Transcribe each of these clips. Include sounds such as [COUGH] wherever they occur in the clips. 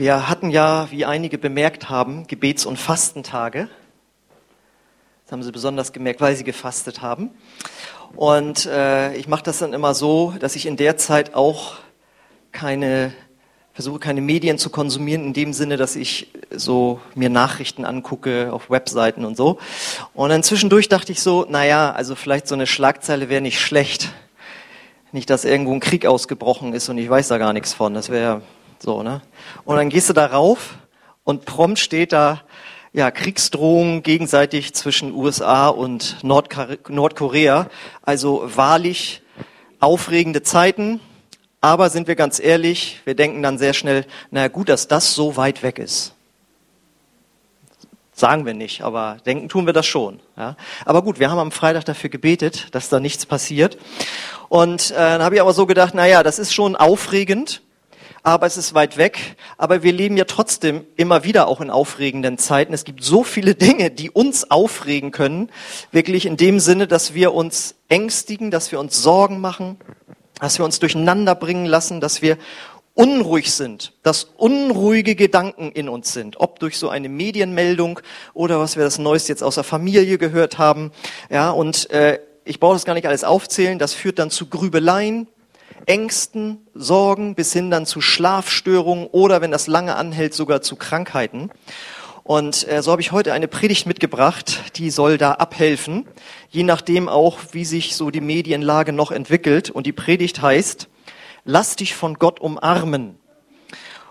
Wir hatten ja, wie einige bemerkt haben, Gebets- und Fastentage. Das haben sie besonders gemerkt, weil sie gefastet haben. Und äh, ich mache das dann immer so, dass ich in der Zeit auch keine versuche keine Medien zu konsumieren in dem Sinne, dass ich so mir Nachrichten angucke auf Webseiten und so. Und dann zwischendurch dachte ich so, naja, also vielleicht so eine Schlagzeile wäre nicht schlecht. Nicht, dass irgendwo ein Krieg ausgebrochen ist und ich weiß da gar nichts von. Das wäre so, ne? Und dann gehst du da rauf und prompt steht da, ja, Kriegsdrohungen gegenseitig zwischen USA und Nordkorea. Also wahrlich aufregende Zeiten. Aber sind wir ganz ehrlich, wir denken dann sehr schnell, naja gut, dass das so weit weg ist. Sagen wir nicht, aber denken tun wir das schon. Ja. Aber gut, wir haben am Freitag dafür gebetet, dass da nichts passiert. Und äh, dann habe ich aber so gedacht, naja, das ist schon aufregend, aber es ist weit weg. Aber wir leben ja trotzdem immer wieder auch in aufregenden Zeiten. Es gibt so viele [LAUGHS] Dinge, die uns aufregen können, wirklich in dem Sinne, dass wir uns ängstigen, dass wir uns Sorgen machen, dass wir uns durcheinander bringen lassen, dass wir unruhig sind, dass unruhige Gedanken in uns sind, ob durch so eine Medienmeldung oder was wir das Neueste jetzt aus der Familie gehört haben. Ja, und äh, ich brauche das gar nicht alles aufzählen. Das führt dann zu Grübeleien, Ängsten, Sorgen bis hin dann zu Schlafstörungen oder, wenn das lange anhält, sogar zu Krankheiten. Und äh, so habe ich heute eine Predigt mitgebracht, die soll da abhelfen, je nachdem auch, wie sich so die Medienlage noch entwickelt. Und die Predigt heißt, lass dich von Gott umarmen.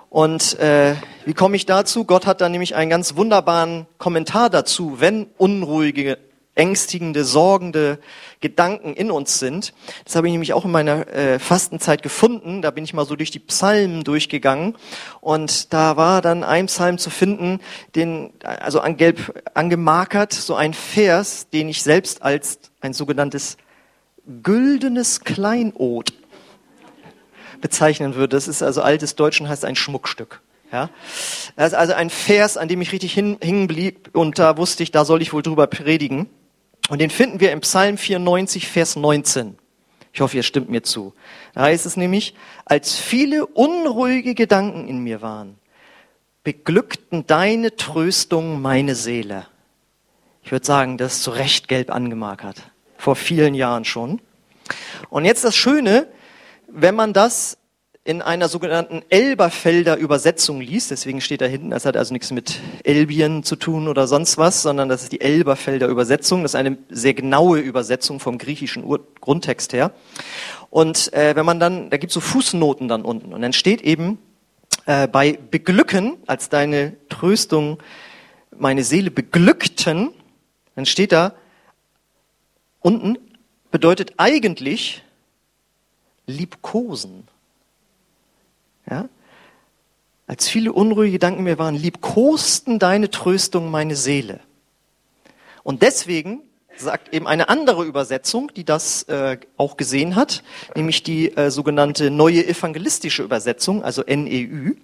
Und äh, wie komme ich dazu? Gott hat da nämlich einen ganz wunderbaren Kommentar dazu, wenn unruhige ängstigende, sorgende Gedanken in uns sind. Das habe ich nämlich auch in meiner äh, Fastenzeit gefunden. Da bin ich mal so durch die Psalmen durchgegangen und da war dann ein Psalm zu finden, den also angelb angemarkert, so ein Vers, den ich selbst als ein sogenanntes güldenes Kleinod bezeichnen würde. Das ist also altes Deutschen heißt ein Schmuckstück. Ja, das ist also ein Vers, an dem ich richtig hin, hingen blieb und da wusste ich, da soll ich wohl drüber predigen. Und den finden wir im Psalm 94, Vers 19. Ich hoffe, ihr stimmt mir zu. Da heißt es nämlich, als viele unruhige Gedanken in mir waren, beglückten deine Tröstung meine Seele. Ich würde sagen, das ist zu Recht gelb angemarkert. Vor vielen Jahren schon. Und jetzt das Schöne, wenn man das in einer sogenannten Elberfelder Übersetzung liest, deswegen steht da hinten, das hat also nichts mit Elbien zu tun oder sonst was, sondern das ist die Elberfelder Übersetzung, das ist eine sehr genaue Übersetzung vom griechischen Ur Grundtext her. Und äh, wenn man dann, da gibt es so Fußnoten dann unten und dann steht eben äh, bei beglücken, als deine Tröstung meine Seele beglückten, dann steht da unten bedeutet eigentlich liebkosen. Ja? Als viele unruhige Gedanken mir waren, liebkosten deine Tröstung meine Seele. Und deswegen sagt eben eine andere Übersetzung, die das äh, auch gesehen hat, nämlich die äh, sogenannte neue evangelistische Übersetzung, also NEÜ,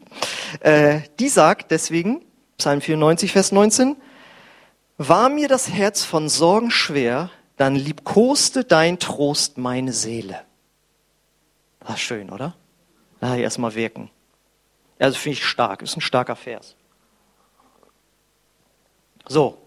äh, die sagt deswegen, Psalm 94, Vers 19, war mir das Herz von Sorgen schwer, dann liebkoste dein Trost meine Seele. War schön, oder? Ah, erstmal wirken. Also finde ich stark, ist ein starker Vers. So.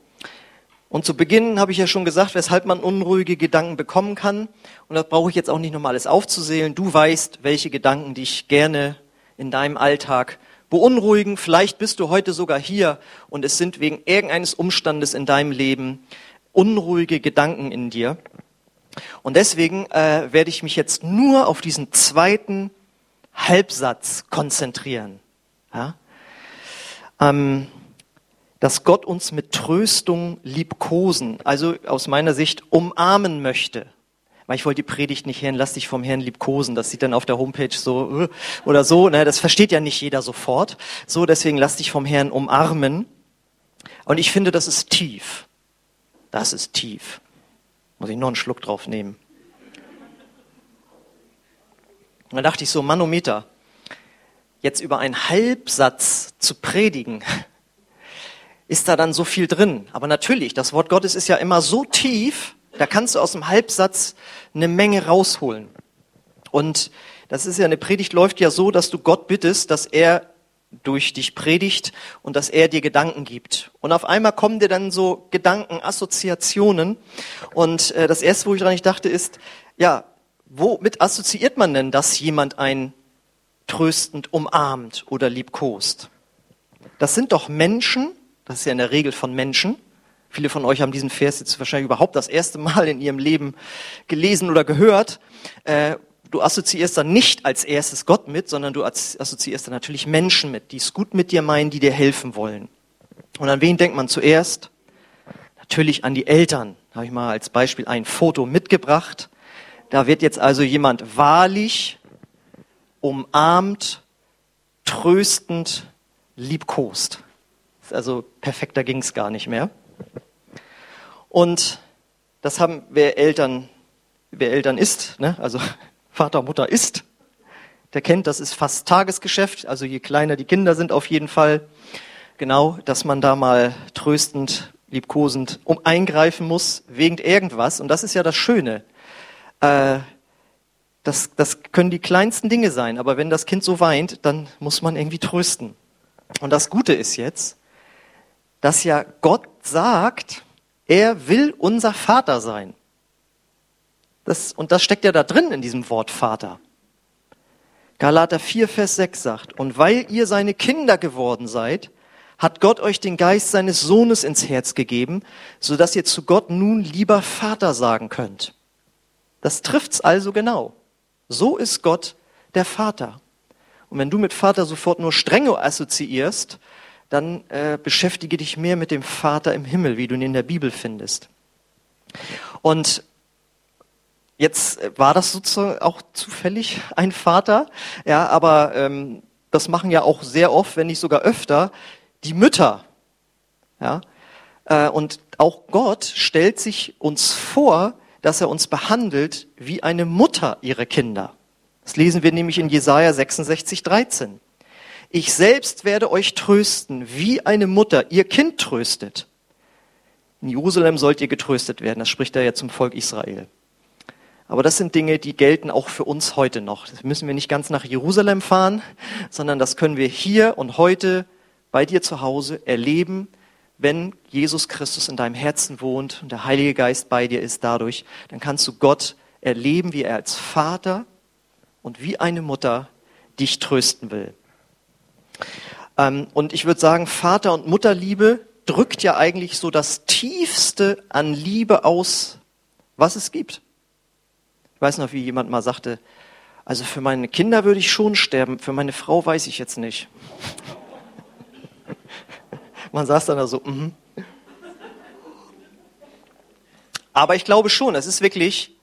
Und zu Beginn habe ich ja schon gesagt, weshalb man unruhige Gedanken bekommen kann. Und das brauche ich jetzt auch nicht nochmal alles aufzusehen. Du weißt, welche Gedanken dich gerne in deinem Alltag beunruhigen. Vielleicht bist du heute sogar hier und es sind wegen irgendeines Umstandes in deinem Leben unruhige Gedanken in dir. Und deswegen äh, werde ich mich jetzt nur auf diesen zweiten Halbsatz konzentrieren. Ja? Ähm, dass Gott uns mit Tröstung liebkosen, also aus meiner Sicht umarmen möchte. Weil ich wollte die Predigt nicht hören, lass dich vom Herrn liebkosen. Das sieht dann auf der Homepage so äh, oder so. Ne? Das versteht ja nicht jeder sofort. So, deswegen lass dich vom Herrn umarmen. Und ich finde, das ist tief. Das ist tief. Muss ich noch einen Schluck drauf nehmen. Und dann dachte ich so, Manometer, jetzt über einen Halbsatz zu predigen, [LAUGHS] ist da dann so viel drin. Aber natürlich, das Wort Gottes ist ja immer so tief, da kannst du aus dem Halbsatz eine Menge rausholen. Und das ist ja, eine Predigt läuft ja so, dass du Gott bittest, dass er durch dich predigt und dass er dir Gedanken gibt. Und auf einmal kommen dir dann so Gedanken, Assoziationen. Und äh, das erste, wo ich dran ich dachte, ist, ja, womit assoziiert man denn, dass jemand einen tröstend umarmt oder liebkost? Das sind doch Menschen, das ist ja in der Regel von Menschen. Viele von euch haben diesen Vers jetzt wahrscheinlich überhaupt das erste Mal in ihrem Leben gelesen oder gehört. Äh, du assoziierst dann nicht als erstes Gott mit, sondern du assoziierst dann natürlich Menschen mit, die es gut mit dir meinen, die dir helfen wollen. Und an wen denkt man zuerst? Natürlich an die Eltern. Habe ich mal als Beispiel ein Foto mitgebracht. Da wird jetzt also jemand wahrlich umarmt, tröstend, liebkost. Also perfekter ging es gar nicht mehr. Und das haben, wer Eltern, wer Eltern ist, ne? also [LAUGHS] Vater, Mutter ist, der kennt, das ist fast Tagesgeschäft. Also je kleiner die Kinder sind, auf jeden Fall. Genau, dass man da mal tröstend, liebkosend um eingreifen muss wegen irgendwas. Und das ist ja das Schöne. Äh, das, das können die kleinsten Dinge sein, aber wenn das Kind so weint, dann muss man irgendwie trösten. Und das Gute ist jetzt, dass ja Gott sagt, er will unser Vater sein. Das, und das steckt ja da drin in diesem Wort Vater. Galater 4, Vers 6 sagt, und weil ihr seine Kinder geworden seid, hat Gott euch den Geist seines Sohnes ins Herz gegeben, so dass ihr zu Gott nun lieber Vater sagen könnt. Das trifft's also genau. So ist Gott der Vater. Und wenn du mit Vater sofort nur Strenge assoziierst, dann äh, beschäftige dich mehr mit dem Vater im Himmel, wie du ihn in der Bibel findest. Und Jetzt äh, war das sozusagen auch zufällig ein Vater, ja, aber ähm, das machen ja auch sehr oft, wenn nicht sogar öfter, die Mütter. Ja, äh, und auch Gott stellt sich uns vor, dass er uns behandelt wie eine Mutter ihre Kinder. Das lesen wir nämlich in Jesaja 66, 13. Ich selbst werde euch trösten, wie eine Mutter ihr Kind tröstet. In Jerusalem sollt ihr getröstet werden. Das spricht er ja zum Volk Israel. Aber das sind Dinge, die gelten auch für uns heute noch. Das müssen wir nicht ganz nach Jerusalem fahren, sondern das können wir hier und heute bei dir zu Hause erleben, wenn Jesus Christus in deinem Herzen wohnt und der Heilige Geist bei dir ist dadurch, dann kannst du Gott erleben, wie er als Vater und wie eine Mutter dich trösten will. Ähm, und ich würde sagen, Vater- und Mutterliebe drückt ja eigentlich so das Tiefste an Liebe aus, was es gibt. Ich weiß noch, wie jemand mal sagte, also für meine Kinder würde ich schon sterben, für meine Frau weiß ich jetzt nicht. Man saß dann da so, mhm. Aber ich glaube schon, es ist wirklich,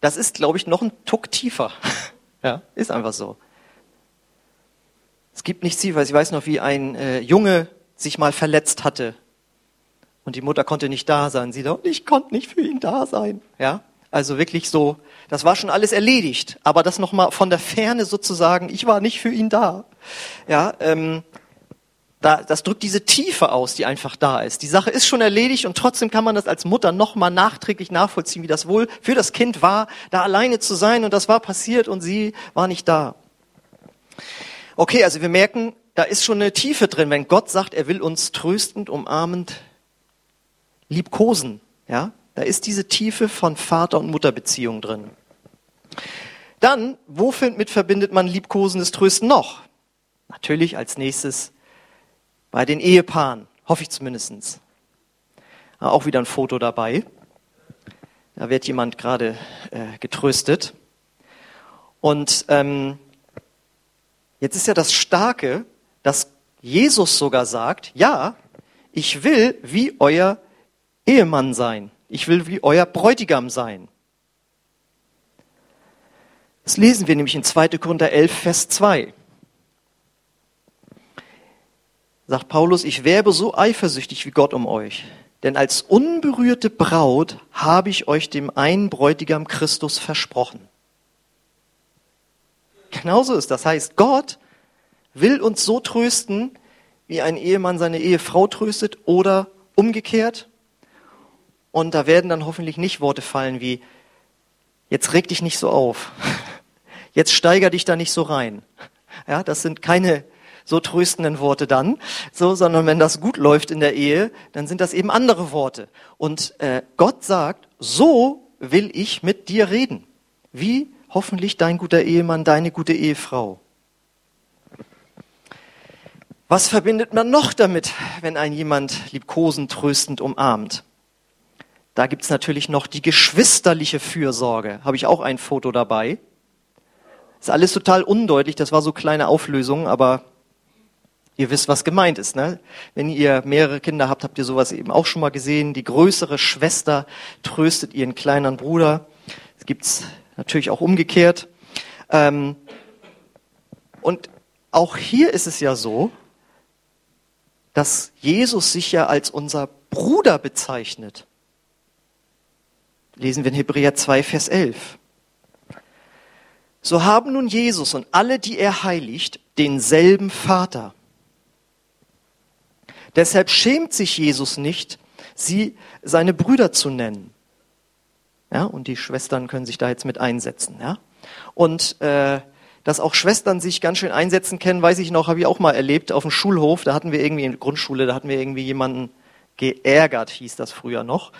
das ist, glaube ich, noch ein Tuck tiefer. [LAUGHS] ja, ist einfach so. Es gibt nichts tiefer. Ich weiß noch, wie ein äh, Junge sich mal verletzt hatte und die Mutter konnte nicht da sein. Sie sagt, ich konnte nicht für ihn da sein. Ja, also wirklich so, das war schon alles erledigt, aber das nochmal von der Ferne sozusagen, ich war nicht für ihn da. Ja, ähm, da, das drückt diese Tiefe aus, die einfach da ist. Die Sache ist schon erledigt und trotzdem kann man das als Mutter nochmal nachträglich nachvollziehen, wie das wohl für das Kind war, da alleine zu sein und das war passiert und sie war nicht da. Okay, also wir merken, da ist schon eine Tiefe drin, wenn Gott sagt, er will uns tröstend, umarmend, liebkosen, ja, da ist diese Tiefe von Vater- und Mutterbeziehung drin. Dann, womit verbindet man liebkosendes Trösten noch? Natürlich als nächstes bei den Ehepaaren, hoffe ich zumindestens. Auch wieder ein Foto dabei. Da wird jemand gerade äh, getröstet. Und ähm, jetzt ist ja das Starke, dass Jesus sogar sagt, ja, ich will wie euer Ehemann sein. Ich will wie euer Bräutigam sein. Das lesen wir nämlich in 2. Korinther 11, Vers 2. Sagt Paulus, ich werbe so eifersüchtig wie Gott um euch. Denn als unberührte Braut habe ich euch dem einen Bräutigam Christus versprochen. Genauso ist das. Heißt, Gott will uns so trösten, wie ein Ehemann seine Ehefrau tröstet oder umgekehrt. Und da werden dann hoffentlich nicht Worte fallen wie, jetzt reg dich nicht so auf. [LAUGHS] Jetzt steiger dich da nicht so rein. Ja, das sind keine so tröstenden Worte dann, so, sondern wenn das gut läuft in der Ehe, dann sind das eben andere Worte. Und äh, Gott sagt, so will ich mit dir reden. Wie hoffentlich dein guter Ehemann, deine gute Ehefrau. Was verbindet man noch damit, wenn ein jemand liebkosend, tröstend umarmt? Da gibt's natürlich noch die geschwisterliche Fürsorge. Habe ich auch ein Foto dabei. Ist alles total undeutlich, das war so kleine Auflösung, aber ihr wisst, was gemeint ist. Ne? Wenn ihr mehrere Kinder habt, habt ihr sowas eben auch schon mal gesehen. Die größere Schwester tröstet ihren kleinen Bruder. Es gibt's natürlich auch umgekehrt. Ähm, und auch hier ist es ja so, dass Jesus sich ja als unser Bruder bezeichnet. Lesen wir in Hebräer 2, Vers 11. So haben nun Jesus und alle, die er heiligt, denselben Vater. Deshalb schämt sich Jesus nicht, sie seine Brüder zu nennen. Ja, und die Schwestern können sich da jetzt mit einsetzen. Ja? Und äh, dass auch Schwestern sich ganz schön einsetzen können, weiß ich noch, habe ich auch mal erlebt auf dem Schulhof. Da hatten wir irgendwie in der Grundschule, da hatten wir irgendwie jemanden geärgert, hieß das früher noch.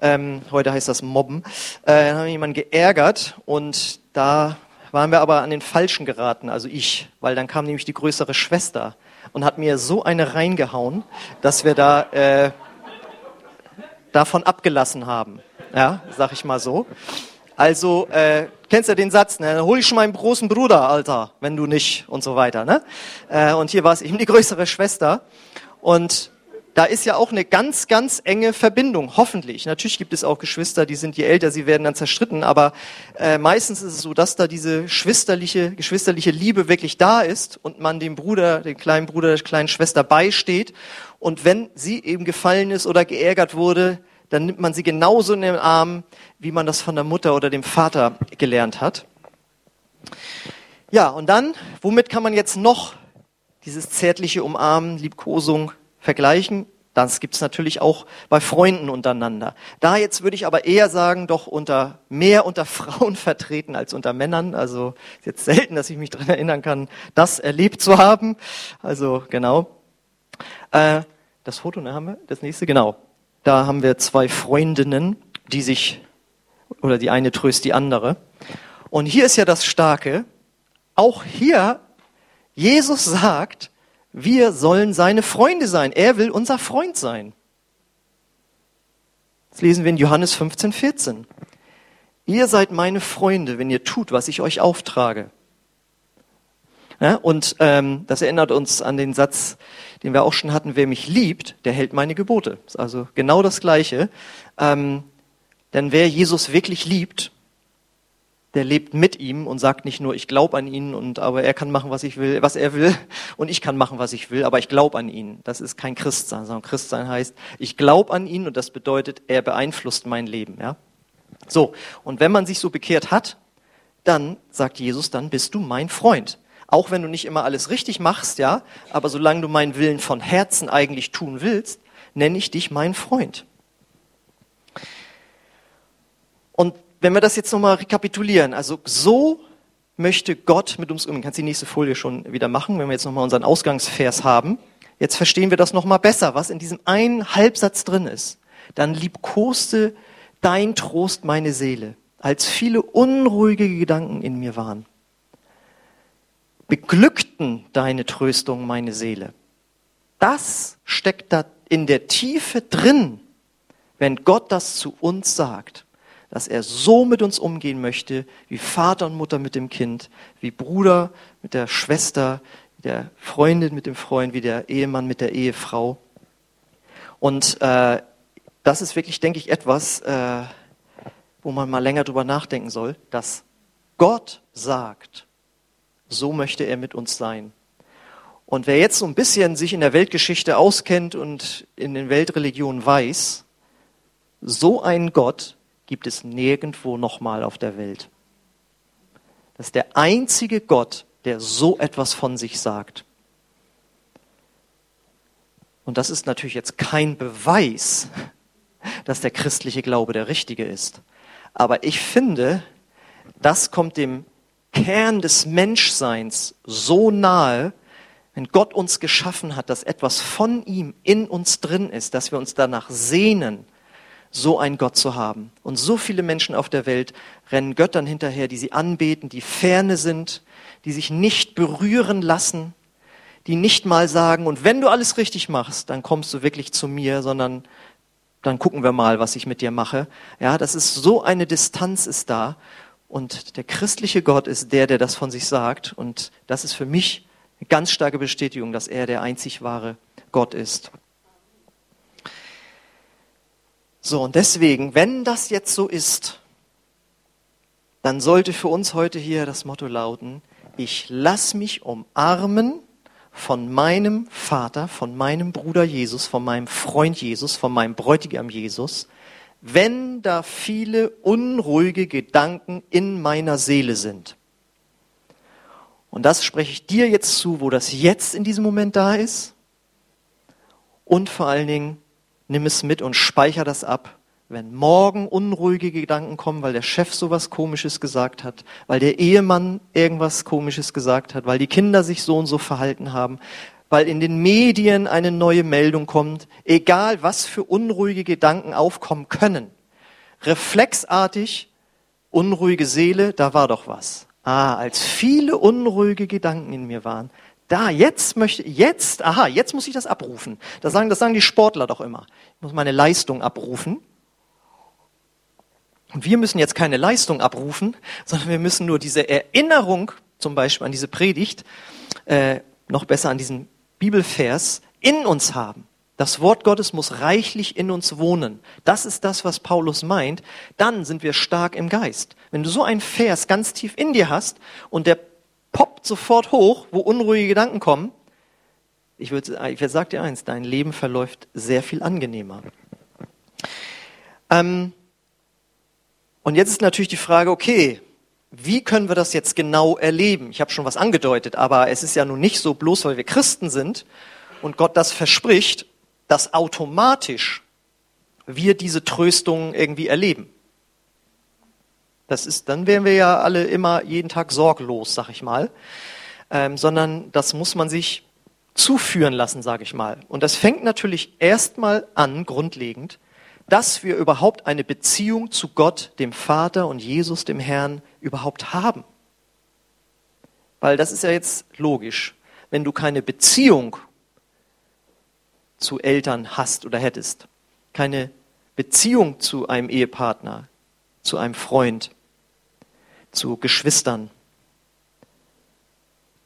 Ähm, heute heißt das Mobben. Äh, dann haben wir jemanden geärgert und da waren wir aber an den Falschen geraten, also ich, weil dann kam nämlich die größere Schwester und hat mir so eine reingehauen, dass wir da äh, davon abgelassen haben. Ja, sag ich mal so. Also, äh, kennst du den Satz, ne? Hol ich schon meinen großen Bruder, Alter, wenn du nicht und so weiter. Ne? Äh, und hier war es eben die größere Schwester. Und da ist ja auch eine ganz, ganz enge Verbindung, hoffentlich. Natürlich gibt es auch Geschwister, die sind je älter, sie werden dann zerstritten, aber äh, meistens ist es so, dass da diese geschwisterliche, geschwisterliche Liebe wirklich da ist und man dem Bruder, dem kleinen Bruder, der kleinen Schwester beisteht. Und wenn sie eben gefallen ist oder geärgert wurde, dann nimmt man sie genauso in den Arm, wie man das von der Mutter oder dem Vater gelernt hat. Ja, und dann, womit kann man jetzt noch dieses zärtliche Umarmen, Liebkosung vergleichen? Das gibt's natürlich auch bei Freunden untereinander. Da jetzt würde ich aber eher sagen, doch unter mehr unter [LAUGHS] Frauen vertreten als unter Männern. Also jetzt selten, dass ich mich daran erinnern kann, das erlebt zu haben. Also genau. Äh, das Foto, ne, haben wir? Das nächste, genau. Da haben wir zwei Freundinnen, die sich, oder die eine tröst die andere. Und hier ist ja das Starke. Auch hier, Jesus sagt, wir sollen seine Freunde sein. Er will unser Freund sein. Das lesen wir in Johannes 15, 14. Ihr seid meine Freunde, wenn ihr tut, was ich euch auftrage. Ja, und ähm, das erinnert uns an den Satz, den wir auch schon hatten, wer mich liebt, der hält meine Gebote. Das ist also genau das Gleiche. Ähm, denn wer Jesus wirklich liebt, der lebt mit ihm und sagt nicht nur, ich glaube an ihn und aber er kann machen, was ich will, was er will [LAUGHS] und ich kann machen, was ich will, aber ich glaube an ihn. Das ist kein Christsein, sondern Christsein heißt, ich glaube an ihn und das bedeutet, er beeinflusst mein Leben, ja? So, und wenn man sich so bekehrt hat, dann sagt Jesus, dann bist du mein Freund. Auch wenn du nicht immer alles richtig machst, ja, aber solange du meinen Willen von Herzen eigentlich tun willst, nenne ich dich mein Freund. Und wenn wir das jetzt nochmal rekapitulieren, also so möchte Gott mit uns umgehen. Kannst die nächste Folie schon wieder machen, wenn wir jetzt nochmal unseren Ausgangsvers haben. Jetzt verstehen wir das nochmal besser, was in diesem einen Halbsatz drin ist. Dann liebkoste dein Trost meine Seele, als viele unruhige Gedanken in mir waren beglückten deine Tröstung meine Seele. Das steckt da in der Tiefe drin, wenn Gott das zu uns sagt, dass er so mit uns umgehen möchte, wie Vater und Mutter mit dem Kind, wie Bruder mit der Schwester, wie der Freundin mit dem Freund, wie der Ehemann mit der Ehefrau. Und äh, das ist wirklich, denke ich, etwas, äh, wo man mal länger drüber nachdenken soll, dass Gott sagt, so möchte er mit uns sein. Und wer jetzt so ein bisschen sich in der Weltgeschichte auskennt und in den Weltreligionen weiß, so einen Gott gibt es nirgendwo nochmal auf der Welt. Das ist der einzige Gott, der so etwas von sich sagt. Und das ist natürlich jetzt kein Beweis, [LAUGHS] dass der christliche Glaube der richtige ist. Aber ich finde, das kommt dem Kern des Menschseins so nahe, wenn Gott uns geschaffen hat, dass etwas von ihm in uns drin ist, dass wir uns danach sehnen, so einen Gott zu haben. Und so viele Menschen auf der Welt rennen Göttern hinterher, die sie anbeten, die ferne sind, die sich nicht berühren lassen, die nicht mal sagen, und wenn du alles richtig machst, dann kommst du wirklich zu mir, sondern dann gucken wir mal, was ich mit dir mache. Ja, das ist so eine Distanz ist da. Und der christliche Gott ist der, der das von sich sagt. Und das ist für mich eine ganz starke Bestätigung, dass er der einzig wahre Gott ist. So, und deswegen, wenn das jetzt so ist, dann sollte für uns heute hier das Motto lauten, ich lass mich umarmen von meinem Vater, von meinem Bruder Jesus, von meinem Freund Jesus, von meinem Bräutigam Jesus, wenn da viele unruhige Gedanken in meiner Seele sind. Und das spreche ich dir jetzt zu, wo das jetzt in diesem Moment da ist. Und vor allen Dingen, nimm es mit und speicher das ab. Wenn morgen unruhige Gedanken kommen, weil der Chef sowas Komisches gesagt hat, weil der Ehemann irgendwas Komisches gesagt hat, weil die Kinder sich so und so verhalten haben, weil in den Medien eine neue Meldung kommt, egal was für unruhige Gedanken aufkommen können, reflexartig, unruhige Seele, da war doch was. Ah, als viele unruhige Gedanken in mir waren, da, jetzt möchte, jetzt, aha, jetzt muss ich das abrufen. Das sagen, das sagen die Sportler doch immer. Ich muss meine Leistung abrufen. Und wir müssen jetzt keine Leistung abrufen, sondern wir müssen nur diese Erinnerung, zum Beispiel an diese Predigt, äh, noch besser an diesen Bibelvers, in uns haben. Das Wort Gottes muss reichlich in uns wohnen. Das ist das, was Paulus meint. Dann sind wir stark im Geist. Wenn du so einen Vers ganz tief in dir hast und der poppt sofort hoch, wo unruhige Gedanken kommen, ich würde, ich sag dir eins, dein Leben verläuft sehr viel angenehmer. Ähm, und jetzt ist natürlich die Frage, okay, wie können wir das jetzt genau erleben? Ich habe schon was angedeutet, aber es ist ja nun nicht so, bloß weil wir Christen sind und Gott das verspricht, dass automatisch wir diese Tröstung irgendwie erleben. Das ist, dann wären wir ja alle immer jeden Tag sorglos, sag ich mal. Ähm, sondern das muss man sich zuführen lassen, sage ich mal. Und das fängt natürlich erstmal an, grundlegend, dass wir überhaupt eine Beziehung zu Gott, dem Vater und Jesus, dem Herrn, überhaupt haben. Weil das ist ja jetzt logisch. Wenn du keine Beziehung zu Eltern hast oder hättest, keine Beziehung zu einem Ehepartner, zu einem Freund, zu Geschwistern,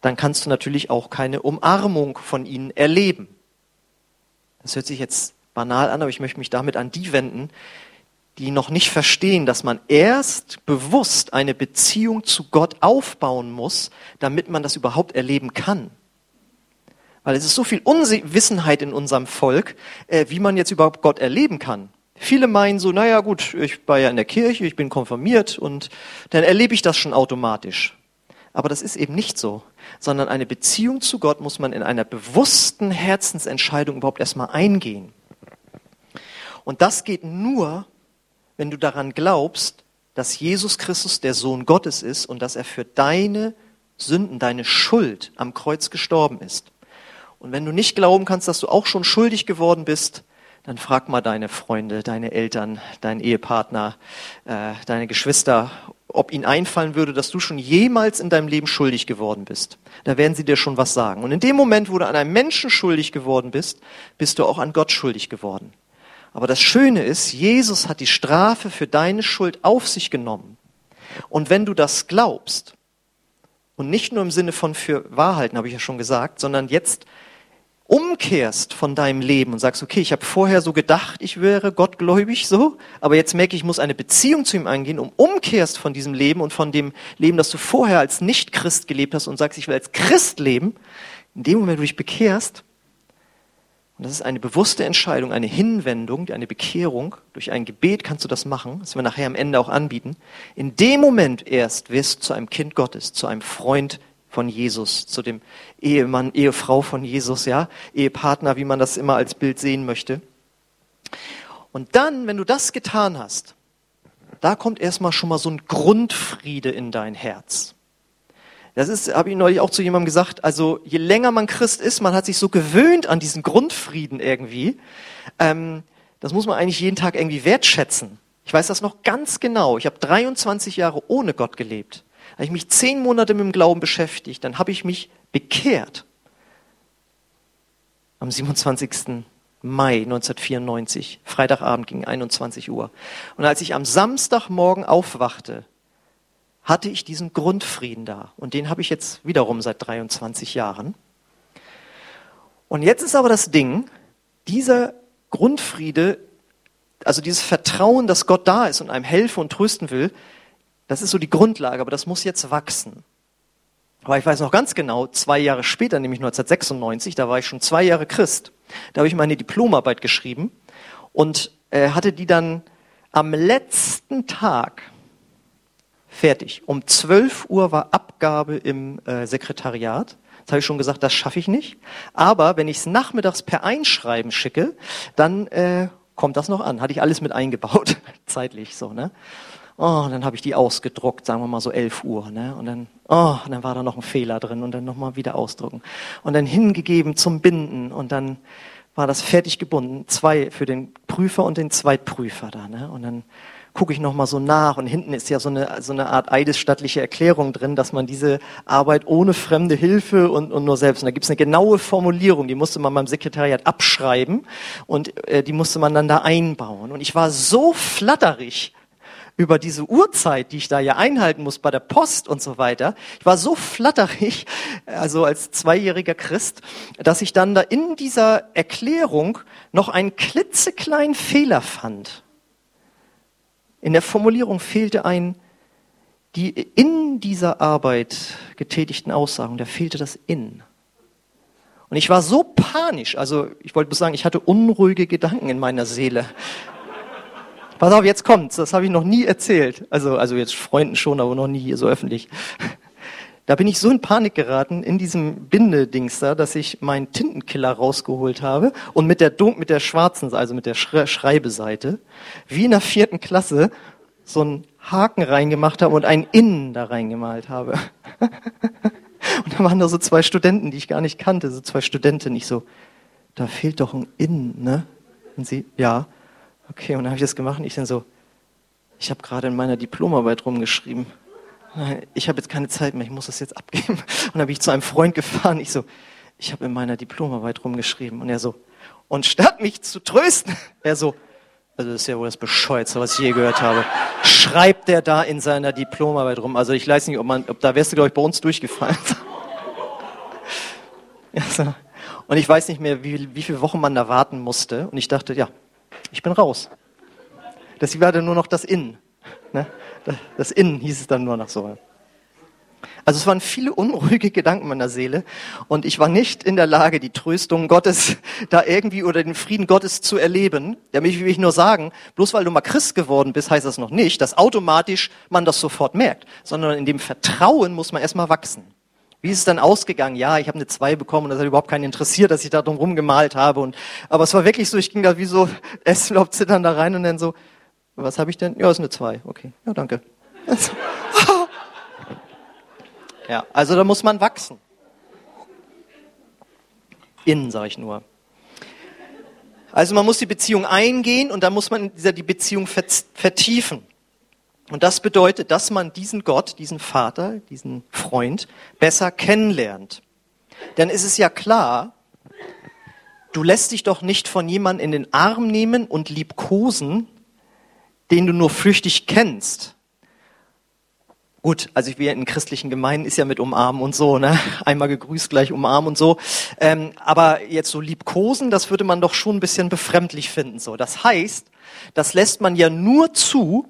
dann kannst du natürlich auch keine Umarmung von ihnen erleben. Das hört sich jetzt banal an, aber ich möchte mich damit an die wenden, die noch nicht verstehen, dass man erst bewusst eine Beziehung zu Gott aufbauen muss, damit man das überhaupt erleben kann. Weil es ist so viel Unwissenheit in unserem Volk, äh, wie man jetzt überhaupt Gott erleben kann. Viele meinen so, naja gut, ich war ja in der Kirche, ich bin konfirmiert und dann erlebe ich das schon automatisch. Aber das ist eben nicht so, sondern eine Beziehung zu Gott muss man in einer bewussten Herzensentscheidung überhaupt erstmal eingehen. Und das geht nur, wenn du daran glaubst, dass Jesus Christus der Sohn Gottes ist und dass er für deine Sünden, deine Schuld am Kreuz gestorben ist. Und wenn du nicht glauben kannst, dass du auch schon schuldig geworden bist, dann frag mal deine Freunde, deine Eltern, deinen Ehepartner, äh, deine Geschwister, ob ihnen einfallen würde, dass du schon jemals in deinem Leben schuldig geworden bist. Da werden sie dir schon was sagen. Und in dem Moment, wo du an einem Menschen schuldig geworden bist, bist du auch an Gott schuldig geworden. Aber das Schöne ist, Jesus hat die Strafe für deine Schuld auf sich genommen. Und wenn du das glaubst, und nicht nur im Sinne von für Wahrheiten, habe ich ja schon gesagt, sondern jetzt umkehrst von deinem Leben und sagst, okay, ich habe vorher so gedacht, ich wäre gottgläubig so, aber jetzt merke ich, ich muss eine Beziehung zu ihm eingehen, um umkehrst von diesem Leben und von dem Leben, das du vorher als Nicht-Christ gelebt hast und sagst, ich will als Christ leben, in dem Moment, wo du dich bekehrst, und das ist eine bewusste Entscheidung, eine Hinwendung, eine Bekehrung, durch ein Gebet kannst du das machen, das wir nachher am Ende auch anbieten, in dem Moment erst wirst du zu einem Kind Gottes, zu einem Freund von Jesus, zu dem Ehemann, Ehefrau von Jesus, ja, Ehepartner, wie man das immer als Bild sehen möchte. Und dann, wenn du das getan hast, da kommt erstmal schon mal so ein Grundfriede in dein Herz. Das ist, habe ich neulich auch zu jemandem gesagt, also je länger man Christ ist, man hat sich so gewöhnt an diesen Grundfrieden irgendwie. Ähm, das muss man eigentlich jeden Tag irgendwie wertschätzen. Ich weiß das noch ganz genau. Ich habe 23 Jahre ohne Gott gelebt. Habe ich mich zehn Monate mit dem Glauben beschäftigt. Dann habe ich mich bekehrt. Am 27. Mai 1994, Freitagabend gegen 21 Uhr. Und als ich am Samstagmorgen aufwachte, hatte ich diesen Grundfrieden da. Und den habe ich jetzt wiederum seit 23 Jahren. Und jetzt ist aber das Ding, dieser Grundfriede, also dieses Vertrauen, dass Gott da ist und einem helfen und trösten will, das ist so die Grundlage, aber das muss jetzt wachsen. Aber ich weiß noch ganz genau, zwei Jahre später, nämlich 1996, da war ich schon zwei Jahre Christ, da habe ich meine Diplomarbeit geschrieben und äh, hatte die dann am letzten Tag fertig. Um 12 Uhr war Abgabe im äh, Sekretariat. Das habe ich schon gesagt, das schaffe ich nicht. Aber wenn ich es nachmittags per Einschreiben schicke, dann äh, kommt das noch an. Hatte ich alles mit eingebaut, [LAUGHS] zeitlich so. Ne? Oh, und dann habe ich die ausgedruckt, sagen wir mal so 11 Uhr. Ne? Und dann, oh, und dann war da noch ein Fehler drin und dann nochmal wieder ausdrucken. Und dann hingegeben zum Binden und dann war das fertig gebunden. Zwei für den Prüfer und den Zweitprüfer da. Ne? Und dann gucke ich nochmal so nach und hinten ist ja so eine, so eine Art eidesstattliche Erklärung drin, dass man diese Arbeit ohne fremde Hilfe und, und nur selbst, und da gibt es eine genaue Formulierung, die musste man beim Sekretariat abschreiben und äh, die musste man dann da einbauen. Und ich war so flatterig, über diese Uhrzeit, die ich da ja einhalten muss bei der Post und so weiter. Ich war so flatterig, also als zweijähriger Christ, dass ich dann da in dieser Erklärung noch einen klitzekleinen Fehler fand. In der Formulierung fehlte ein die in dieser Arbeit getätigten Aussagen, da fehlte das in. Und ich war so panisch, also ich wollte sagen, ich hatte unruhige Gedanken in meiner Seele. Pass auf, jetzt kommt's, das habe ich noch nie erzählt. Also, also jetzt Freunden schon, aber noch nie so öffentlich. Da bin ich so in Panik geraten in diesem Bindedings da, dass ich meinen Tintenkiller rausgeholt habe und mit der Dunk, mit der schwarzen, also mit der Schreibeseite, wie in der vierten Klasse, so einen Haken reingemacht habe und einen Innen da reingemalt habe. [LAUGHS] und da waren da so zwei Studenten, die ich gar nicht kannte, so zwei Studenten. Ich so, da fehlt doch ein Innen, ne? Und sie, ja. Okay, und dann habe ich das gemacht und ich dann so, ich habe gerade in meiner Diplomarbeit rumgeschrieben ich habe jetzt keine Zeit mehr, ich muss das jetzt abgeben. [LAUGHS] Und dann bin ich zu einem Freund gefahren. Ich so, ich habe in meiner Diplomarbeit rumgeschrieben. Und er so, und statt mich zu trösten, [LAUGHS] er so, also das ist ja wohl das Bescheuerste, was ich je gehört habe, schreibt der da in seiner Diplomarbeit rum. Also ich weiß nicht, ob man, ob da wärst du, glaube ich, bei uns durchgefallen. [LAUGHS] Und ich weiß nicht mehr, wie, wie viele Wochen man da warten musste. Und ich dachte, ja, ich bin raus. Das war dann nur noch das Innen. Ne? Das Innen hieß es dann nur noch so. Also es waren viele unruhige Gedanken in meiner Seele und ich war nicht in der Lage, die Tröstung Gottes da irgendwie oder den Frieden Gottes zu erleben. Damit will ich nur sagen, bloß weil du mal Christ geworden bist, heißt das noch nicht, dass automatisch man das sofort merkt, sondern in dem Vertrauen muss man erstmal wachsen. Wie ist es dann ausgegangen? Ja, ich habe eine zwei bekommen und das hat überhaupt keinen interessiert, dass ich da drum rumgemalt habe. Und, aber es war wirklich so, ich ging da wie so [LAUGHS] Esslaub zittern da rein und dann so, was habe ich denn? Ja, ist eine zwei. Okay, ja, danke. [LAUGHS] ja, also da muss man wachsen. Innen, sage ich nur. Also man muss die Beziehung eingehen und dann muss man die Beziehung vertiefen. Und das bedeutet, dass man diesen Gott, diesen Vater, diesen Freund besser kennenlernt. Denn es ist ja klar, du lässt dich doch nicht von jemandem in den Arm nehmen und liebkosen, den du nur flüchtig kennst. Gut, also ja in christlichen Gemeinden ist ja mit umarmen und so, ne? Einmal gegrüßt, gleich umarmen und so. Ähm, aber jetzt so liebkosen, das würde man doch schon ein bisschen befremdlich finden. So, das heißt, das lässt man ja nur zu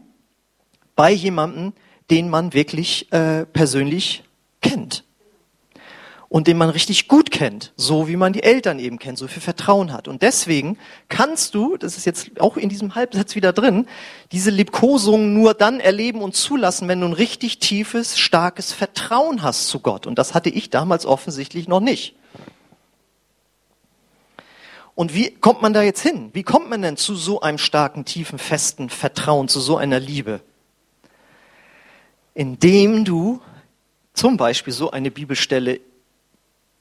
bei jemandem, den man wirklich äh, persönlich kennt und den man richtig gut kennt, so wie man die Eltern eben kennt, so viel Vertrauen hat. Und deswegen kannst du, das ist jetzt auch in diesem Halbsatz wieder drin, diese Liebkosung nur dann erleben und zulassen, wenn du ein richtig tiefes, starkes Vertrauen hast zu Gott. Und das hatte ich damals offensichtlich noch nicht. Und wie kommt man da jetzt hin? Wie kommt man denn zu so einem starken, tiefen, festen Vertrauen, zu so einer Liebe? Indem du zum Beispiel so eine Bibelstelle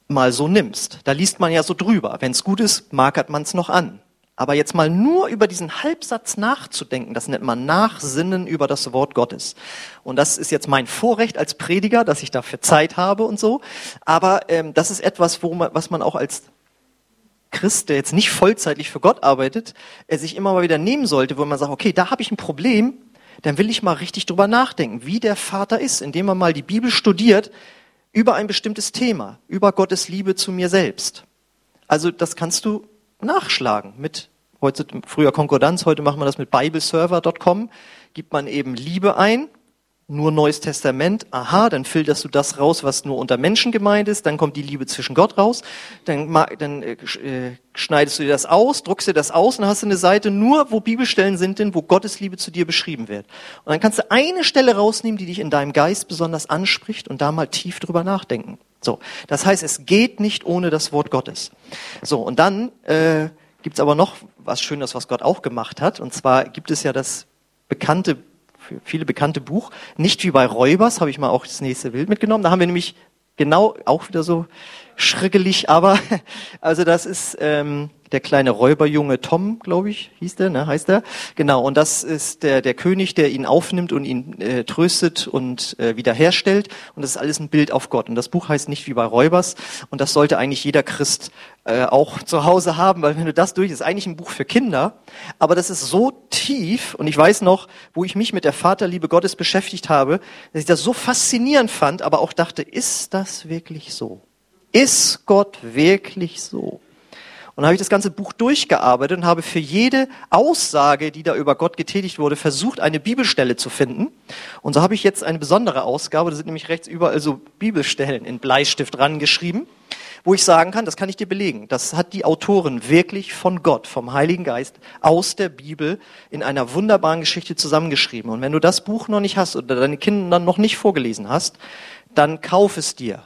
mal so nimmst. Da liest man ja so drüber. Wenn es gut ist, markert man es noch an. Aber jetzt mal nur über diesen Halbsatz nachzudenken, das nennt man Nachsinnen über das Wort Gottes. Und das ist jetzt mein Vorrecht als Prediger, dass ich dafür Zeit habe und so. Aber ähm, das ist etwas, wo man, was man auch als Christ, der jetzt nicht vollzeitlich für Gott arbeitet, er sich immer mal wieder nehmen sollte, wo man sagt, okay, da habe ich ein Problem, dann will ich mal richtig drüber nachdenken, wie der Vater ist, indem man mal die Bibel studiert über ein bestimmtes Thema, über Gottes Liebe zu mir selbst. Also das kannst du nachschlagen mit heute früher Konkordanz, heute machen wir das mit bibleserver.com, gibt man eben Liebe ein, nur Neues Testament, aha, dann filterst du das raus, was nur unter Menschen gemeint ist, dann kommt die Liebe zwischen Gott raus, dann, dann äh, äh, schneidest du dir das aus, druckst dir das aus und hast eine Seite nur, wo Bibelstellen sind denn, wo Gottes Liebe zu dir beschrieben wird. Und dann kannst du eine Stelle rausnehmen, die dich in deinem Geist besonders anspricht und da mal tief drüber nachdenken. So, das heißt, es geht nicht ohne das Wort Gottes. So, und dann äh, gibt aber noch was Schönes, was Gott auch gemacht hat. Und zwar gibt es ja das bekannte, viele bekannte Buch, nicht wie bei Räubers, habe ich mal auch das nächste Bild mitgenommen. Da haben wir nämlich genau auch wieder so schrickelig, aber [LAUGHS] also das ist ähm, der kleine Räuberjunge Tom, glaube ich, hieß der, ne, heißt er. Genau, und das ist der, der König, der ihn aufnimmt und ihn äh, tröstet und äh, wiederherstellt. Und das ist alles ein Bild auf Gott. Und das Buch heißt nicht wie bei Räubers. Und das sollte eigentlich jeder Christ äh, auch zu Hause haben, weil wenn du das durch, ist eigentlich ein Buch für Kinder. Aber das ist so tief. Und ich weiß noch, wo ich mich mit der Vaterliebe Gottes beschäftigt habe, dass ich das so faszinierend fand, aber auch dachte, ist das wirklich so? Ist Gott wirklich so? Und dann habe ich das ganze Buch durchgearbeitet und habe für jede Aussage, die da über Gott getätigt wurde, versucht, eine Bibelstelle zu finden. Und so habe ich jetzt eine besondere Ausgabe, da sind nämlich rechts überall so Bibelstellen in Bleistift rangeschrieben, wo ich sagen kann, das kann ich dir belegen, das hat die Autorin wirklich von Gott, vom Heiligen Geist, aus der Bibel in einer wunderbaren Geschichte zusammengeschrieben. Und wenn du das Buch noch nicht hast oder deine Kinder dann noch nicht vorgelesen hast, dann kauf es dir.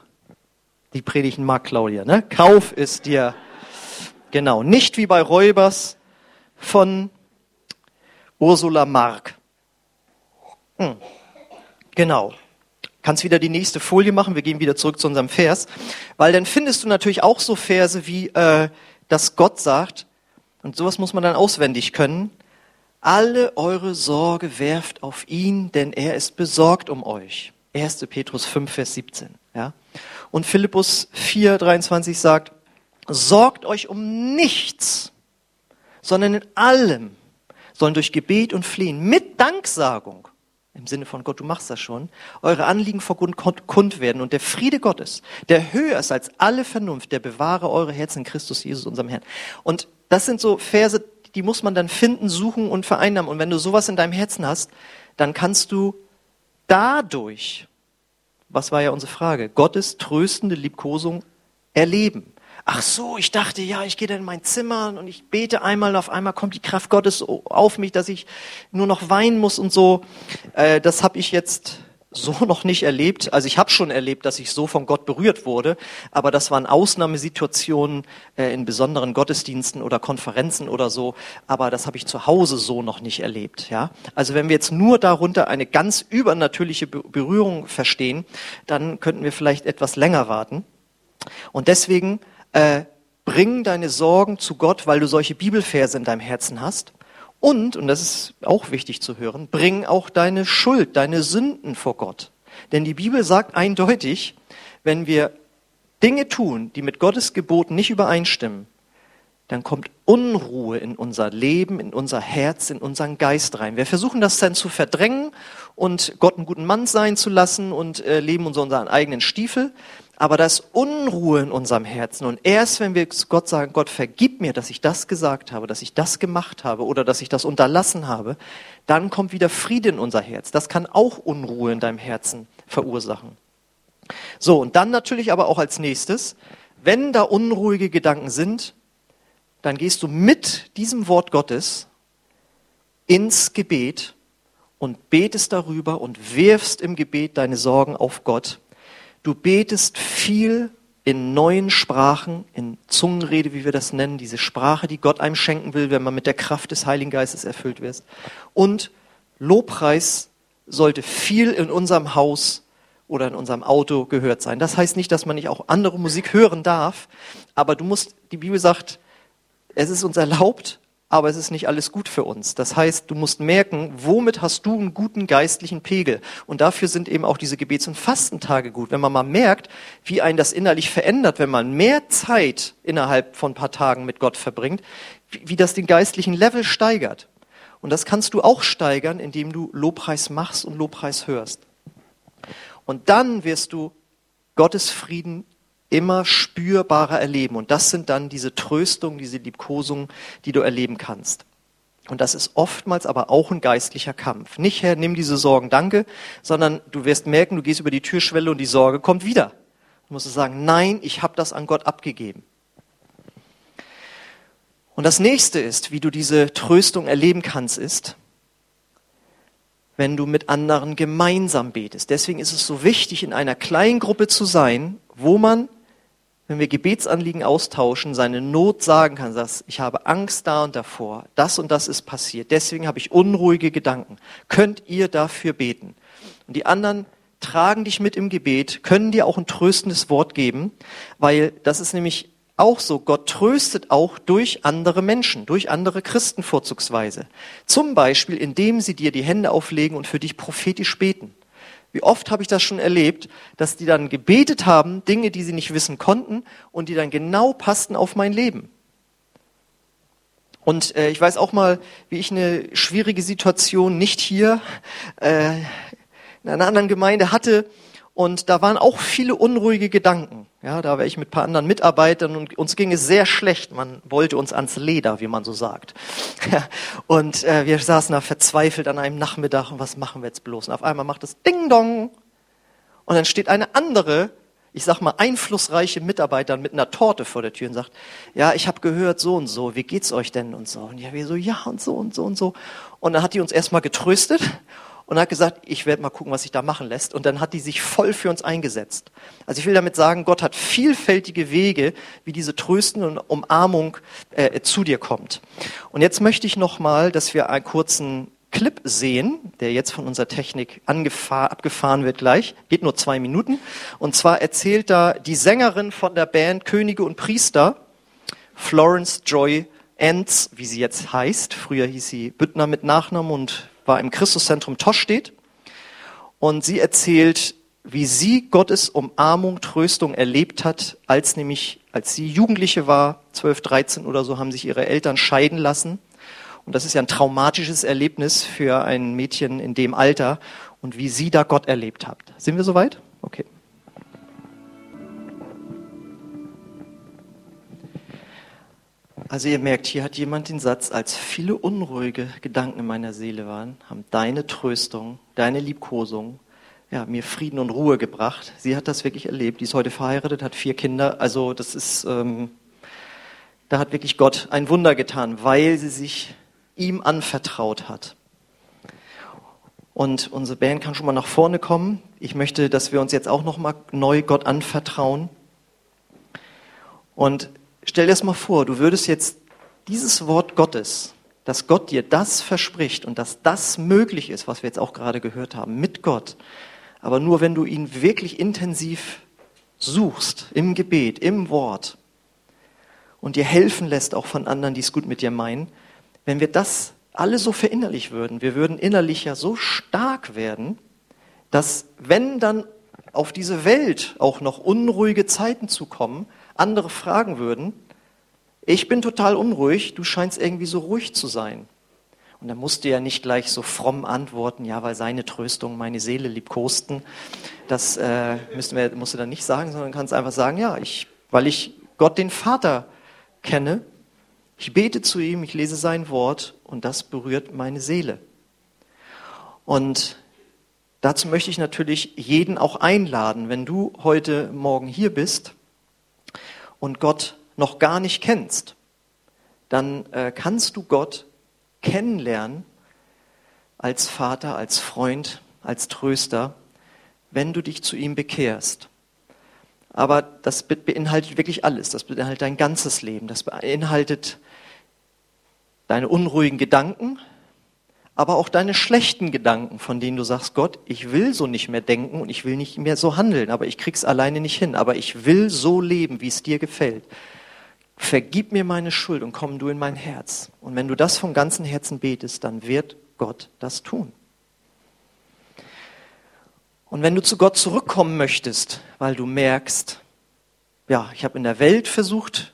Die Predigten mag Claudia, ne? Kauf es dir Genau, nicht wie bei Räubers von Ursula Mark. Hm. Genau. Kannst wieder die nächste Folie machen, wir gehen wieder zurück zu unserem Vers, weil dann findest du natürlich auch so Verse wie, äh, dass Gott sagt, und sowas muss man dann auswendig können, alle eure Sorge werft auf ihn, denn er ist besorgt um euch. 1. Petrus 5, Vers 17. Ja? Und Philippus 4, 23 sagt, sorgt euch um nichts, sondern in allem sollen durch Gebet und Flehen mit Danksagung, im Sinne von Gott, du machst das schon, eure Anliegen vor Gott kund werden und der Friede Gottes, der höher ist als alle Vernunft, der bewahre eure Herzen in Christus Jesus, unserem Herrn. Und das sind so Verse, die muss man dann finden, suchen und vereinnahmen. Und wenn du sowas in deinem Herzen hast, dann kannst du dadurch, was war ja unsere Frage, Gottes tröstende Liebkosung erleben. Ach so, ich dachte, ja, ich gehe dann in mein Zimmer und ich bete einmal auf einmal kommt die Kraft Gottes auf mich, dass ich nur noch weinen muss und so. Äh, das habe ich jetzt so [LAUGHS] noch nicht erlebt. Also ich habe schon erlebt, dass ich so von Gott berührt wurde, aber das waren Ausnahmesituationen äh, in besonderen Gottesdiensten oder Konferenzen oder so. Aber das habe ich zu Hause so noch nicht erlebt. Ja, also wenn wir jetzt nur darunter eine ganz übernatürliche Berührung verstehen, dann könnten wir vielleicht etwas länger warten. Und deswegen äh, bring deine Sorgen zu Gott, weil du solche Bibelverse in deinem Herzen hast. Und, und das ist auch wichtig zu hören, bring auch deine Schuld, deine Sünden vor Gott. Denn die Bibel sagt eindeutig, wenn wir Dinge tun, die mit Gottes Geboten nicht übereinstimmen, dann kommt Unruhe in unser Leben, in unser Herz, in unseren Geist rein. Wir versuchen das dann zu verdrängen und Gott einen guten Mann sein zu lassen und äh, leben unter unseren eigenen Stiefel aber da ist Unruhe in unserem Herzen. Und erst wenn wir zu Gott sagen, Gott, vergib mir, dass ich das gesagt habe, dass ich das gemacht habe oder dass ich das unterlassen habe, dann kommt wieder Friede in unser Herz. Das kann auch Unruhe in deinem Herzen verursachen. So, und dann natürlich aber auch als nächstes, wenn da unruhige Gedanken sind, dann gehst du mit diesem Wort Gottes ins Gebet und betest darüber und wirfst im Gebet deine Sorgen auf Gott Du betest viel in neuen Sprachen, in Zungenrede, wie wir das nennen, diese Sprache, die Gott einem schenken will, wenn man mit der Kraft des Heiligen Geistes erfüllt wird. Und Lobpreis sollte viel in unserem Haus oder in unserem Auto gehört sein. Das heißt nicht, dass man nicht auch andere Musik hören darf, aber du musst, die Bibel sagt, es ist uns erlaubt, aber es ist nicht alles gut für uns. Das heißt, du musst merken, womit hast du einen guten geistlichen Pegel? Und dafür sind eben auch diese Gebets- und Fastentage gut. Wenn man mal merkt, wie einen das innerlich verändert, wenn man mehr Zeit innerhalb von ein paar Tagen mit Gott verbringt, wie, das den geistlichen Level steigert. Und das kannst du auch steigern, indem du Lobpreis machst und Lobpreis hörst. Und dann wirst du Gottes Frieden immer spürbarer erleben. Und das sind dann diese Tröstungen, diese Liebkosungen, die du erleben kannst. Und das ist oftmals aber auch ein geistlicher Kampf. Nicht, Herr, nimm diese Sorgen, danke, sondern du wirst merken, du gehst über die Türschwelle und die Sorge kommt wieder. Du musst sagen, nein, ich habe das an Gott abgegeben. Und das nächste ist, wie du diese Tröstung erleben kannst, ist, wenn du mit anderen gemeinsam betest. Deswegen ist es so wichtig, in einer kleinen Gruppe zu sein, wo man wenn wir Gebetsanliegen austauschen, seine Not sagen kann, dass ich habe Angst da und davor, das und das ist passiert, deswegen habe ich unruhige Gedanken. Könnt ihr dafür beten? Und die anderen tragen dich mit im Gebet, können dir auch ein tröstendes Wort geben, weil das ist nämlich auch so, Gott tröstet auch durch andere Menschen, durch andere Christen vorzugsweise. Zum Beispiel, indem sie dir die Hände auflegen und für dich prophetisch beten. Wie oft habe ich das schon erlebt, dass die dann gebetet haben, Dinge, die sie nicht wissen konnten und die dann genau passten auf mein Leben. Und äh, ich weiß auch mal, wie ich eine schwierige Situation nicht hier äh, in einer anderen Gemeinde hatte und da waren auch viele unruhige Gedanken. Ja, da war ich mit ein paar anderen Mitarbeitern und uns ging es sehr schlecht. Man wollte uns ans Leder, wie man so sagt. [LAUGHS] und äh, wir saßen da verzweifelt an einem Nachmittag und was machen wir jetzt bloß? Und auf einmal macht es Ding Dong. Und dann steht eine andere, ich sag mal, einflussreiche Mitarbeiterin mit einer Torte vor der Tür und sagt, ja, ich habe gehört so und so, wie geht's euch denn und so. Und ja, wir so, ja und so und so und so. Und dann hat die uns erstmal getröstet und hat gesagt, ich werde mal gucken, was sich da machen lässt. Und dann hat die sich voll für uns eingesetzt. Also ich will damit sagen, Gott hat vielfältige Wege, wie diese Trösten und Umarmung äh, zu dir kommt. Und jetzt möchte ich noch mal, dass wir einen kurzen Clip sehen, der jetzt von unserer Technik abgefahren wird gleich. Geht nur zwei Minuten. Und zwar erzählt da die Sängerin von der Band Könige und Priester, Florence Joy Ents, wie sie jetzt heißt. Früher hieß sie Büttner mit Nachnamen und war im Christuszentrum Toschstedt und sie erzählt, wie sie Gottes Umarmung, Tröstung erlebt hat, als nämlich, als sie Jugendliche war, 12, 13 oder so, haben sich ihre Eltern scheiden lassen. Und das ist ja ein traumatisches Erlebnis für ein Mädchen in dem Alter und wie sie da Gott erlebt hat. Sind wir soweit? Okay. Also ihr merkt, hier hat jemand den Satz, als viele unruhige Gedanken in meiner Seele waren, haben deine Tröstung, deine Liebkosung, ja, mir Frieden und Ruhe gebracht. Sie hat das wirklich erlebt. Die ist heute verheiratet, hat vier Kinder. Also das ist, ähm, da hat wirklich Gott ein Wunder getan, weil sie sich ihm anvertraut hat. Und unsere Band kann schon mal nach vorne kommen. Ich möchte, dass wir uns jetzt auch noch mal neu Gott anvertrauen. Und Stell dir das mal vor, du würdest jetzt dieses Wort Gottes, dass Gott dir das verspricht und dass das möglich ist, was wir jetzt auch gerade gehört haben, mit Gott, aber nur wenn du ihn wirklich intensiv suchst, im Gebet, im Wort und dir helfen lässt, auch von anderen, die es gut mit dir meinen, wenn wir das alle so verinnerlich würden, wir würden innerlich ja so stark werden, dass wenn dann auf diese Welt auch noch unruhige Zeiten zukommen, andere fragen würden, ich bin total unruhig, du scheinst irgendwie so ruhig zu sein. Und dann musst du ja nicht gleich so fromm antworten, ja, weil seine Tröstung meine Seele liebkosten. Das äh, müssen wir, musst du dann nicht sagen, sondern kannst einfach sagen, ja, ich, weil ich Gott den Vater kenne, ich bete zu ihm, ich lese sein Wort und das berührt meine Seele. Und dazu möchte ich natürlich jeden auch einladen, wenn du heute Morgen hier bist und Gott noch gar nicht kennst, dann äh, kannst du Gott kennenlernen als Vater, als Freund, als Tröster, wenn du dich zu ihm bekehrst. Aber das beinhaltet wirklich alles. Das beinhaltet dein ganzes Leben. Das beinhaltet deine unruhigen Gedanken, aber auch deine schlechten Gedanken, von denen du sagst, Gott, ich will so nicht mehr denken und ich will nicht mehr so handeln, aber ich krieg's alleine nicht hin, aber ich will so leben, wie es dir gefällt. Vergib mir meine Schuld und komm du in mein Herz. Und wenn du das von ganzem Herzen betest, dann wird Gott das tun. Und wenn du zu Gott zurückkommen möchtest, weil du merkst, ja, ich habe in der Welt versucht,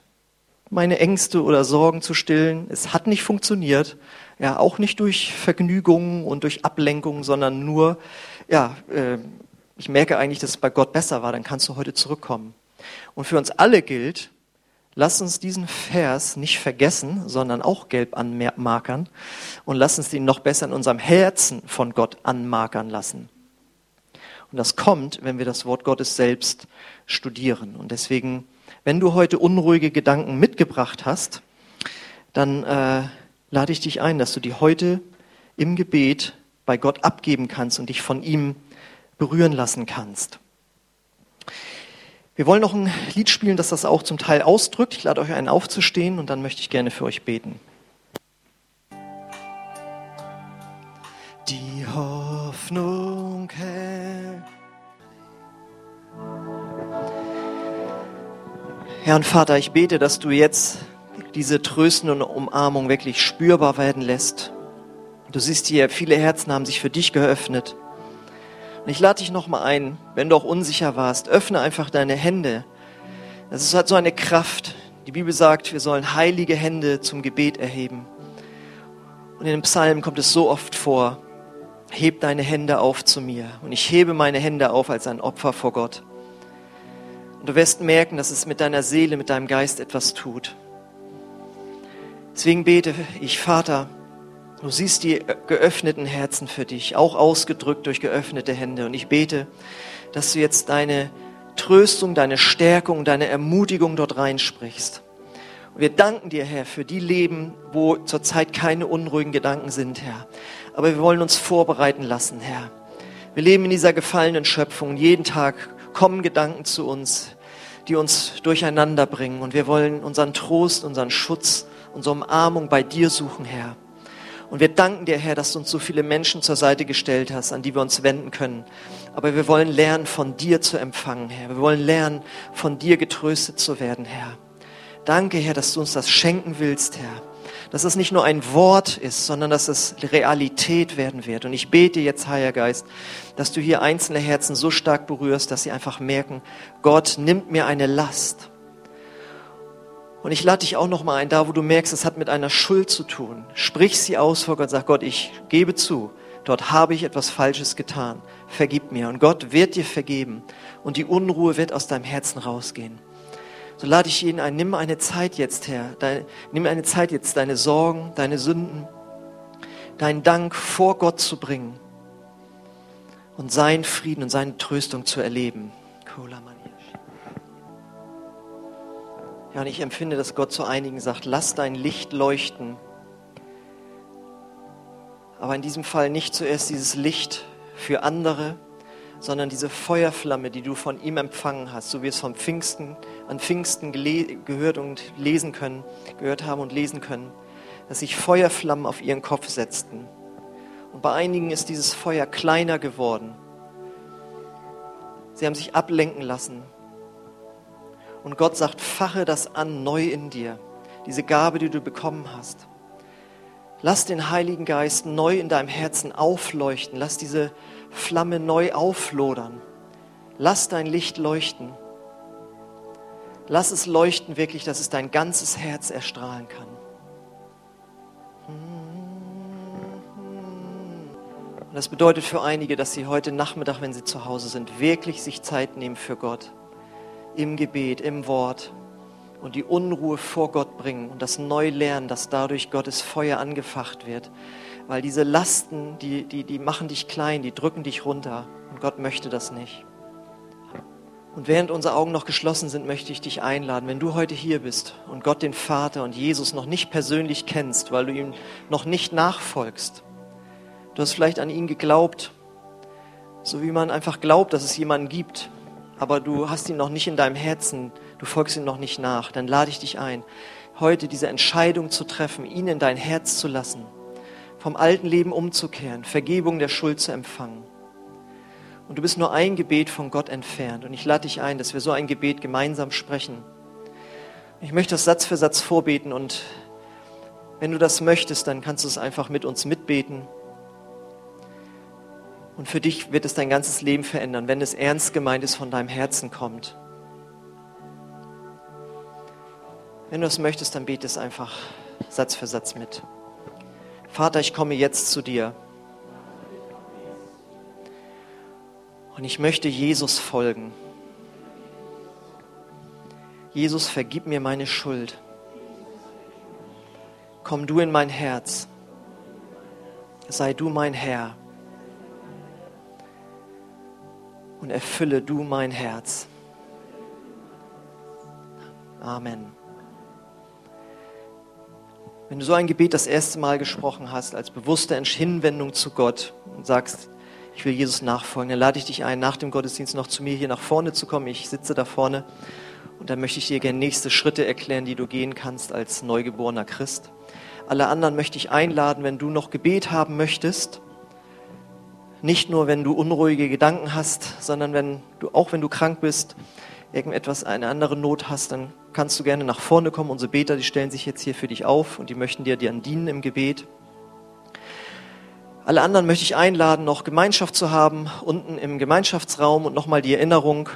meine Ängste oder Sorgen zu stillen, es hat nicht funktioniert, ja, auch nicht durch Vergnügungen und durch Ablenkungen, sondern nur, ja, äh, ich merke eigentlich, dass es bei Gott besser war, dann kannst du heute zurückkommen. Und für uns alle gilt, lass uns diesen Vers nicht vergessen, sondern auch gelb anmarkern und lass uns ihn noch besser in unserem Herzen von Gott anmarkern lassen. Und das kommt, wenn wir das Wort Gottes selbst studieren. Und deswegen, wenn du heute unruhige Gedanken mitgebracht hast, dann äh, lade ich dich ein, dass du die heute im Gebet bei Gott abgeben kannst und dich von ihm berühren lassen kannst. Wir wollen noch ein Lied spielen, das das auch zum Teil ausdrückt. Ich lade euch ein, aufzustehen und dann möchte ich gerne für euch beten. Die Hoffnung hält. Herr und Vater, ich bete, dass du jetzt diese tröstende Umarmung wirklich spürbar werden lässt. Du siehst hier, viele Herzen haben sich für dich geöffnet. Und ich lade dich nochmal ein, wenn du auch unsicher warst, öffne einfach deine Hände. Das ist halt so eine Kraft. Die Bibel sagt, wir sollen heilige Hände zum Gebet erheben. Und in den Psalmen kommt es so oft vor, heb deine Hände auf zu mir. Und ich hebe meine Hände auf als ein Opfer vor Gott. Und du wirst merken, dass es mit deiner Seele, mit deinem Geist etwas tut. Deswegen bete ich, Vater, du siehst die geöffneten Herzen für dich, auch ausgedrückt durch geöffnete Hände. Und ich bete, dass du jetzt deine Tröstung, deine Stärkung, deine Ermutigung dort reinsprichst. Und wir danken dir, Herr, für die Leben, wo zurzeit keine unruhigen Gedanken sind, Herr. Aber wir wollen uns vorbereiten lassen, Herr. Wir leben in dieser gefallenen Schöpfung. Jeden Tag kommen Gedanken zu uns, die uns durcheinander bringen. Und wir wollen unseren Trost, unseren Schutz, unsere Umarmung bei dir suchen, Herr. Und wir danken dir, Herr, dass du uns so viele Menschen zur Seite gestellt hast, an die wir uns wenden können. Aber wir wollen lernen, von dir zu empfangen, Herr. Wir wollen lernen, von dir getröstet zu werden, Herr. Danke, Herr, dass du uns das schenken willst, Herr. Dass es nicht nur ein Wort ist, sondern dass es Realität werden wird. Und ich bete jetzt, Heiliger Geist, dass du hier einzelne Herzen so stark berührst, dass sie einfach merken, Gott nimmt mir eine Last. Und ich lade dich auch noch mal ein, da wo du merkst, es hat mit einer Schuld zu tun. Sprich sie aus vor Gott, sag Gott, ich gebe zu, dort habe ich etwas Falsches getan. Vergib mir. Und Gott wird dir vergeben. Und die Unruhe wird aus deinem Herzen rausgehen. So lade ich ihn ein, nimm eine Zeit jetzt her. Dein, nimm eine Zeit jetzt, deine Sorgen, deine Sünden, deinen Dank vor Gott zu bringen und seinen Frieden und seine Tröstung zu erleben. Kolaman. Ja, und ich empfinde, dass Gott zu einigen sagt, lass dein Licht leuchten. Aber in diesem Fall nicht zuerst dieses Licht für andere, sondern diese Feuerflamme, die du von ihm empfangen hast, so wie es vom Pfingsten, an Pfingsten gehört und lesen können, gehört haben und lesen können, dass sich Feuerflammen auf ihren Kopf setzten. Und bei einigen ist dieses Feuer kleiner geworden. Sie haben sich ablenken lassen und Gott sagt, fache das an neu in dir, diese Gabe, die du bekommen hast. Lass den Heiligen Geist neu in deinem Herzen aufleuchten. Lass diese Flamme neu auflodern. Lass dein Licht leuchten. Lass es leuchten wirklich, dass es dein ganzes Herz erstrahlen kann. Und das bedeutet für einige, dass sie heute Nachmittag, wenn sie zu Hause sind, wirklich sich Zeit nehmen für Gott im Gebet, im Wort und die Unruhe vor Gott bringen und das neu lernen, dass dadurch Gottes Feuer angefacht wird. Weil diese Lasten, die, die, die machen dich klein, die drücken dich runter und Gott möchte das nicht. Und während unsere Augen noch geschlossen sind, möchte ich dich einladen, wenn du heute hier bist und Gott den Vater und Jesus noch nicht persönlich kennst, weil du ihm noch nicht nachfolgst. Du hast vielleicht an ihn geglaubt, so wie man einfach glaubt, dass es jemanden gibt, aber du hast ihn noch nicht in deinem Herzen, du folgst ihm noch nicht nach, dann lade ich dich ein, heute diese Entscheidung zu treffen, ihn in dein Herz zu lassen, vom alten Leben umzukehren, Vergebung der Schuld zu empfangen. Und du bist nur ein Gebet von Gott entfernt. Und ich lade dich ein, dass wir so ein Gebet gemeinsam sprechen. Ich möchte das Satz für Satz vorbeten und wenn du das möchtest, dann kannst du es einfach mit uns mitbeten. Und für dich wird es dein ganzes Leben verändern, wenn es ernst gemeint ist, von deinem Herzen kommt. Wenn du es möchtest, dann bete es einfach Satz für Satz mit. Vater, ich komme jetzt zu dir. Und ich möchte Jesus folgen. Jesus, vergib mir meine Schuld. Komm du in mein Herz. Sei du mein Herr. Und erfülle du mein Herz. Amen. Wenn du so ein Gebet das erste Mal gesprochen hast, als bewusste Hinwendung zu Gott und sagst, ich will Jesus nachfolgen, dann lade ich dich ein, nach dem Gottesdienst noch zu mir hier nach vorne zu kommen. Ich sitze da vorne und dann möchte ich dir gerne nächste Schritte erklären, die du gehen kannst als neugeborener Christ. Alle anderen möchte ich einladen, wenn du noch Gebet haben möchtest, nicht nur, wenn du unruhige Gedanken hast, sondern wenn du, auch wenn du krank bist, irgendetwas, eine andere Not hast, dann kannst du gerne nach vorne kommen. Unsere Beter, die stellen sich jetzt hier für dich auf und die möchten dir dann dienen im Gebet. Alle anderen möchte ich einladen, noch Gemeinschaft zu haben, unten im Gemeinschaftsraum und nochmal die Erinnerung,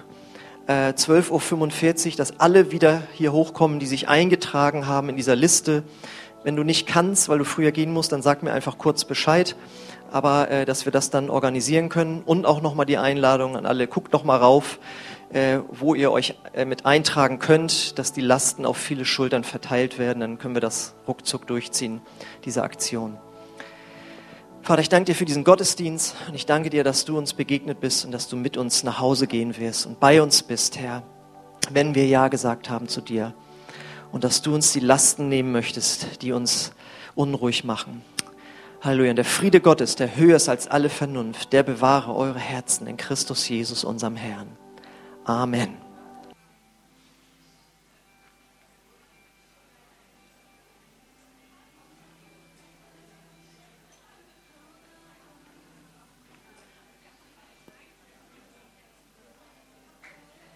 äh, 12.45 Uhr, dass alle wieder hier hochkommen, die sich eingetragen haben in dieser Liste. Wenn du nicht kannst, weil du früher gehen musst, dann sag mir einfach kurz Bescheid aber äh, dass wir das dann organisieren können und auch nochmal die Einladung an alle, guckt noch mal rauf, äh, wo ihr euch äh, mit eintragen könnt, dass die Lasten auf viele Schultern verteilt werden, dann können wir das ruckzuck durchziehen, diese Aktion. Vater, ich danke dir für diesen Gottesdienst und ich danke dir, dass du uns begegnet bist und dass du mit uns nach Hause gehen wirst und bei uns bist, Herr, wenn wir Ja gesagt haben zu dir und dass du uns die Lasten nehmen möchtest, die uns unruhig machen. Halleluja. Und der Friede Gottes, der höher ist als alle Vernunft, der bewahre eure Herzen in Christus Jesus, unserem Herrn. Amen.